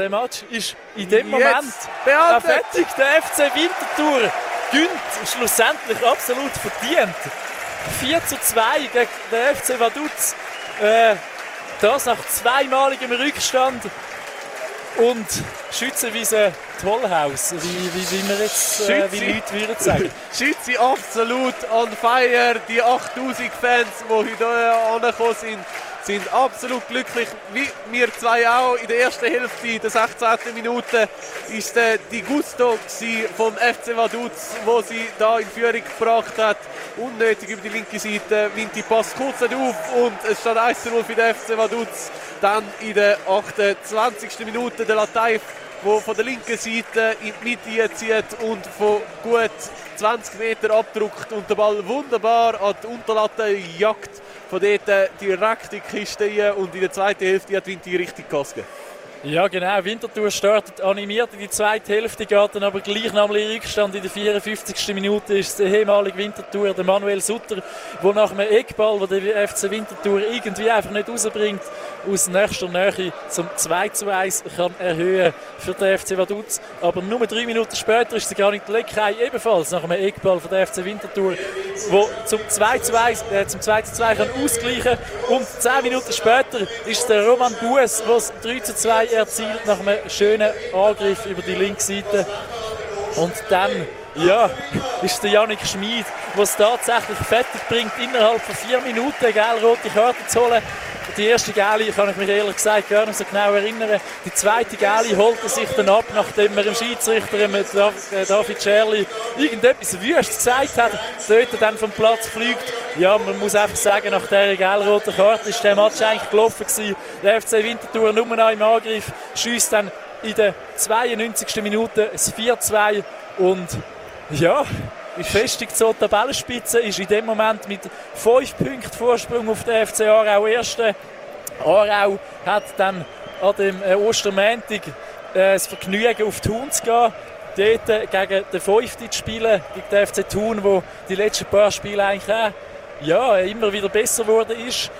der Match ist in dem Moment fertig. Der FC Winterthur gönnt schlussendlich absolut verdient. 4 zu 2 gegen den FC Vaduz. Äh, das nach zweimaligem Rückstand. Und Schützenwiese Tollhaus, wie, wie, wie wir jetzt äh, wie Leute würden sagen. Schütze absolut on fire. Die 8000 Fans, die heute angekommen sind, sind absolut glücklich, wie wir zwei auch. In der ersten Hälfte, der 16. Minute, ist äh, die Gusto vom FC Vaduz, wo sie da in Führung gebracht hat. Unnötig über die linke Seite, Vinti passt kurz nicht auf und es steht 1 0 für den FC Vaduz. Dann in der 28. Minute der Lateif wo von der linken Seite in die Mitte zieht und von gut 20 Meter abdruckt und den Ball wunderbar an die Unterlatte jagt. Von dort direkt in die Kiste und in der zweiten Hälfte hat Vinti richtig gegeben. Ja, genau. Winterthur startet animiert in die zweite Hälfte, geht dann aber gleich nochmal in Rückstand. In der 54. Minute ist der ehemalige Winterthur, der Manuel Sutter, der nach einem Eckball, den der FC Winterthur irgendwie einfach nicht rausbringt, aus nächster Nähe zum 2 zu 1 kann erhöhen für den FC Vaduz. Aber nur drei Minuten später ist der Granit Leckei ebenfalls nach einem Eckball von der FC Winterthur, wo zum 2 zu 1, äh, zum 2 zu 2 kann ausgleichen und zehn Minuten später ist der Roman Bues, der 3 zu 2 erzielt nach einem schönen Angriff über die linke Seite. Und dann ja, ist der Janik Schmid, der es tatsächlich fertig bringt, innerhalb von vier Minuten eine rote Karte zu holen. Die erste Gali kann ich mich ehrlich gesagt gar nicht so genau erinnern. Die zweite Gali holt er sich dann ab, nachdem er dem Schiedsrichter äh, David Scherli irgendetwas wüst gesagt hat, dort dann vom Platz fliegt. Ja, man muss einfach sagen, nach dieser gelb-roten Karte ist der Match eigentlich gelaufen gewesen. Der FC Winterthur nur noch im Angriff, schießt dann in der 92. Minute das 4-2 und ja, befestigt so die Tabellenspitze, ist in dem Moment mit 5 Punkten Vorsprung auf den FC Aarau Erste. Aarau hat dann an dem äh, Ostermäntig äh, das Vergnügen auf Thun zu gehen. Dort gegen den Fünften zu spielen, gegen den FC Thun, wo die letzten paar Spiele eigentlich auch, ja, immer wieder besser geworden ist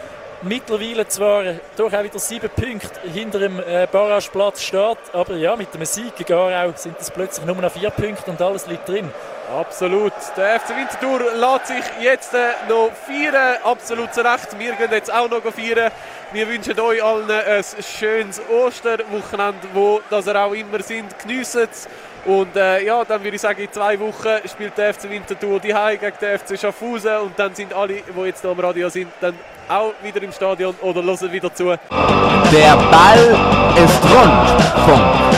mittlerweile zwar doch auch wieder sieben Punkte hinter dem äh, Barrageplatz steht, aber ja, mit dem Sieg gegen Aarau sind es plötzlich nur noch vier Punkte und alles liegt drin. Absolut. Der FC Winterthur lässt sich jetzt äh, noch feiern. Absolut zu Recht. Wir gehen jetzt auch noch feiern. Wir wünschen euch allen ein schönes Osterwochenende, wo das ihr auch immer sind. Geniessen es. Und äh, ja, dann würde ich sagen, in zwei Wochen spielt der FC Winterthur die Heim gegen den FC Schaffhausen. Und dann sind alle, die jetzt hier am Radio sind, dann auch wieder im Stadion oder hören wieder zu. Der Ball ist rund